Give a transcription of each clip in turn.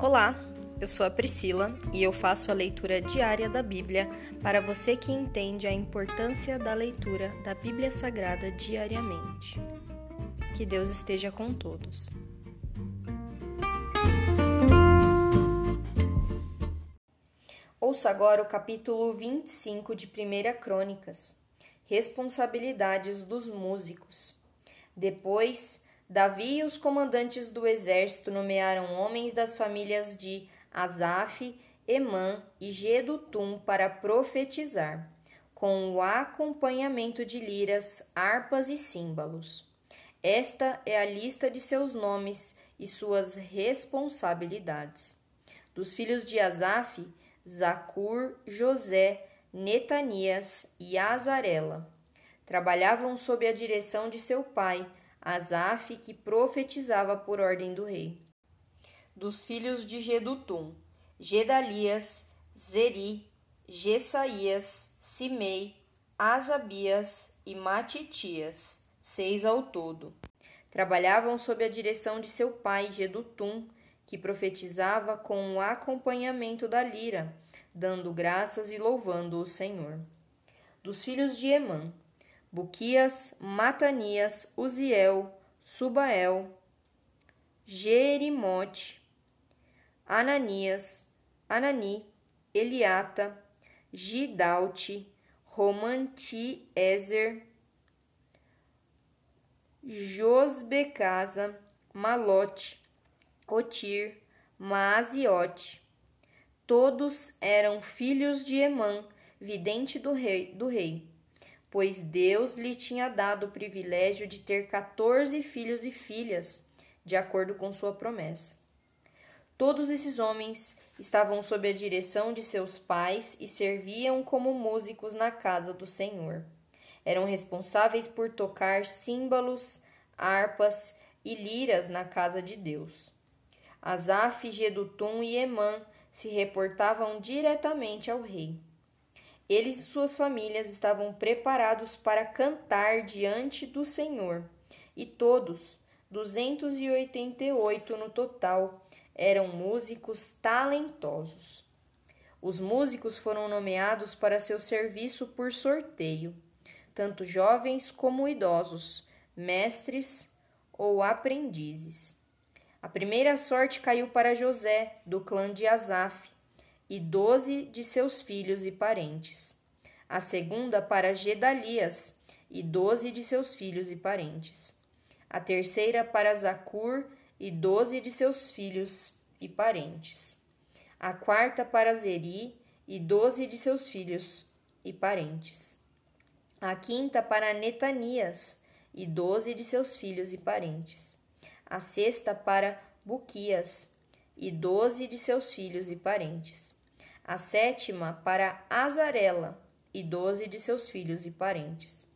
Olá, eu sou a Priscila e eu faço a leitura diária da Bíblia para você que entende a importância da leitura da Bíblia Sagrada diariamente. Que Deus esteja com todos. Ouça agora o capítulo 25 de 1 Crônicas. Responsabilidades dos músicos. Depois, Davi e os comandantes do exército nomearam homens das famílias de Asaf, Emã e Gedutum para profetizar, com o acompanhamento de liras, harpas e símbolos. Esta é a lista de seus nomes e suas responsabilidades. Dos filhos de Asaf, Zacur, José, Netanias e Azarela. Trabalhavam sob a direção de seu pai, Asaf, que profetizava por ordem do rei. Dos filhos de Gedutum, Gedalias, Zeri, Gessaías, Simei, Asabias e Matitias, seis ao todo. Trabalhavam sob a direção de seu pai Gedutum, que profetizava com o acompanhamento da lira, dando graças e louvando o Senhor. Dos filhos de Emã, Buquias, Matanias, Uziel, Subael, Jerimote, Ananias, Anani, Eliata, Gidalte, Romanti, Ezer, Josbecasa, Malote, Otir, Maaziote. Todos eram filhos de Emã, vidente do rei, do rei pois Deus lhe tinha dado o privilégio de ter 14 filhos e filhas, de acordo com sua promessa. Todos esses homens estavam sob a direção de seus pais e serviam como músicos na casa do Senhor. Eram responsáveis por tocar símbolos, harpas e liras na casa de Deus. Asaf, Gedutum e Emã se reportavam diretamente ao rei. Eles e suas famílias estavam preparados para cantar diante do Senhor, e todos, 288 no total, eram músicos talentosos. Os músicos foram nomeados para seu serviço por sorteio, tanto jovens como idosos, mestres ou aprendizes. A primeira sorte caiu para José, do clã de Asaf, e doze de seus filhos e parentes. A segunda para Gedalias e doze de seus filhos e parentes. A terceira para Zacur e doze de seus filhos e parentes. A quarta para Zeri e doze de seus filhos e parentes. A quinta para Netanias e doze de seus filhos e parentes. A sexta para Buquias e doze de seus filhos e parentes a sétima para Azarela e doze de seus filhos e parentes,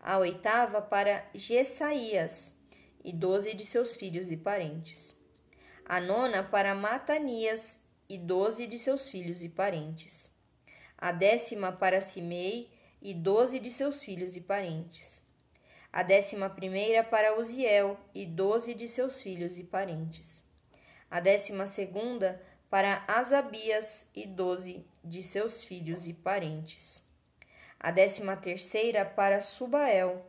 a oitava para Gessaías e doze de seus filhos e parentes, a nona para Matanias e doze de seus filhos e parentes, a décima para Simei e doze de seus filhos e parentes, a décima primeira para Uziel e doze de seus filhos e parentes, a décima segunda para Asabias e doze de seus filhos e parentes. A décima terceira para Subael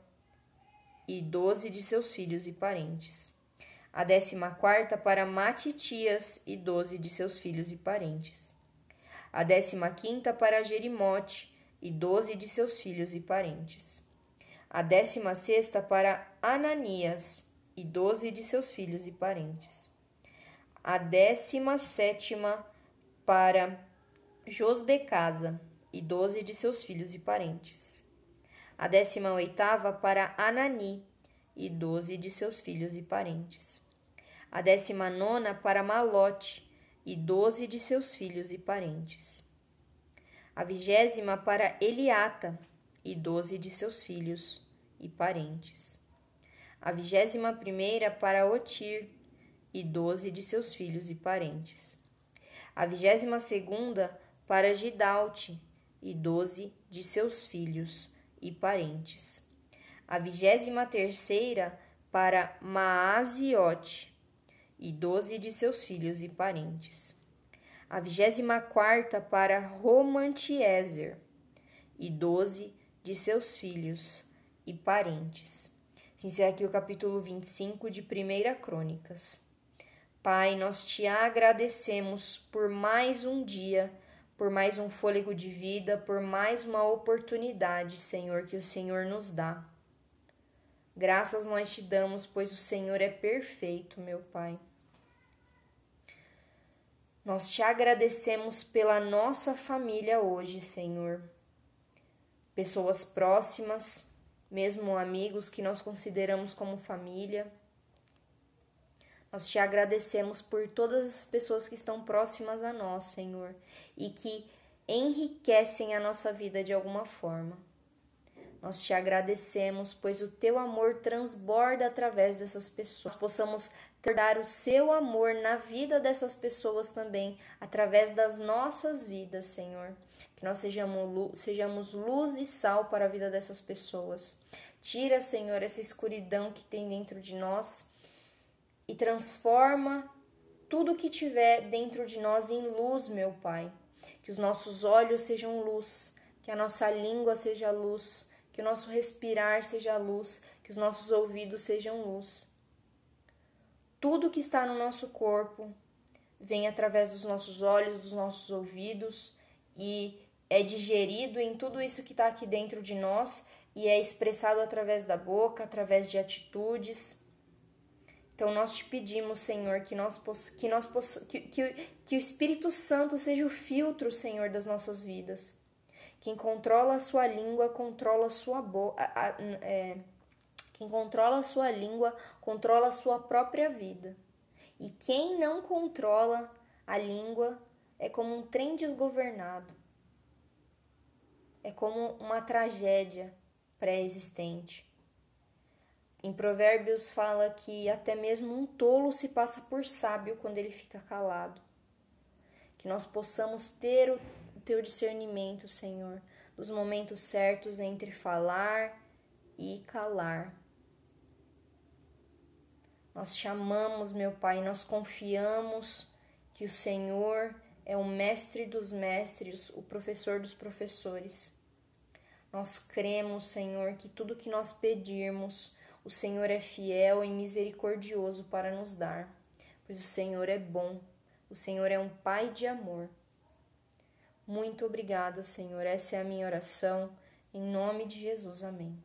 e doze de seus filhos e parentes. A décima quarta para Matitias e doze de seus filhos e parentes. A décima quinta para Jerimote e doze de seus filhos e parentes. A décima sexta para Ananias e doze de seus filhos e parentes a décima sétima para Josbecasa e doze de seus filhos e parentes. A décima oitava para Anani e doze de seus filhos e parentes. A décima nona para Malote e doze de seus filhos e parentes. A vigésima para Eliata e doze de seus filhos e parentes. A vigésima primeira para Otir e doze de seus filhos e parentes. A vigésima segunda para Gidalte e doze de seus filhos e parentes. A vigésima terceira para Maaziote e doze de seus filhos e parentes. A vigésima quarta para Romantiezer, e doze de seus filhos e parentes. Se encerra aqui o capítulo 25 de Primeira Crônicas. Pai, nós te agradecemos por mais um dia, por mais um fôlego de vida, por mais uma oportunidade, Senhor, que o Senhor nos dá. Graças nós te damos, pois o Senhor é perfeito, meu Pai. Nós te agradecemos pela nossa família hoje, Senhor. Pessoas próximas, mesmo amigos que nós consideramos como família. Nós te agradecemos por todas as pessoas que estão próximas a nós, Senhor, e que enriquecem a nossa vida de alguma forma. Nós te agradecemos, pois o teu amor transborda através dessas pessoas. Possamos dar o seu amor na vida dessas pessoas também, através das nossas vidas, Senhor. Que nós sejamos luz e sal para a vida dessas pessoas. Tira, Senhor, essa escuridão que tem dentro de nós e transforma tudo que tiver dentro de nós em luz, meu Pai. Que os nossos olhos sejam luz, que a nossa língua seja luz, que o nosso respirar seja luz, que os nossos ouvidos sejam luz. Tudo que está no nosso corpo vem através dos nossos olhos, dos nossos ouvidos e é digerido em tudo isso que está aqui dentro de nós e é expressado através da boca, através de atitudes. Então nós te pedimos, Senhor, que nós que nós que, que, que o Espírito Santo seja o filtro, Senhor, das nossas vidas quem controla a sua língua controla a sua boca. É, quem controla a sua língua controla a sua própria vida. E quem não controla a língua é como um trem desgovernado. É como uma tragédia pré-existente. Em Provérbios fala que até mesmo um tolo se passa por sábio quando ele fica calado. Que nós possamos ter o teu discernimento, Senhor, dos momentos certos entre falar e calar. Nós chamamos, meu Pai, nós confiamos que o Senhor é o mestre dos mestres, o professor dos professores. Nós cremos, Senhor, que tudo que nós pedirmos, o Senhor é fiel e misericordioso para nos dar, pois o Senhor é bom, o Senhor é um Pai de amor. Muito obrigada, Senhor. Essa é a minha oração. Em nome de Jesus. Amém.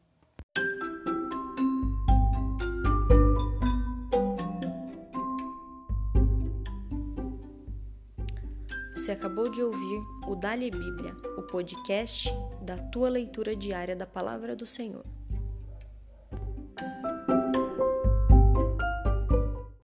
Você acabou de ouvir o Dali Bíblia, o podcast da tua leitura diária da palavra do Senhor.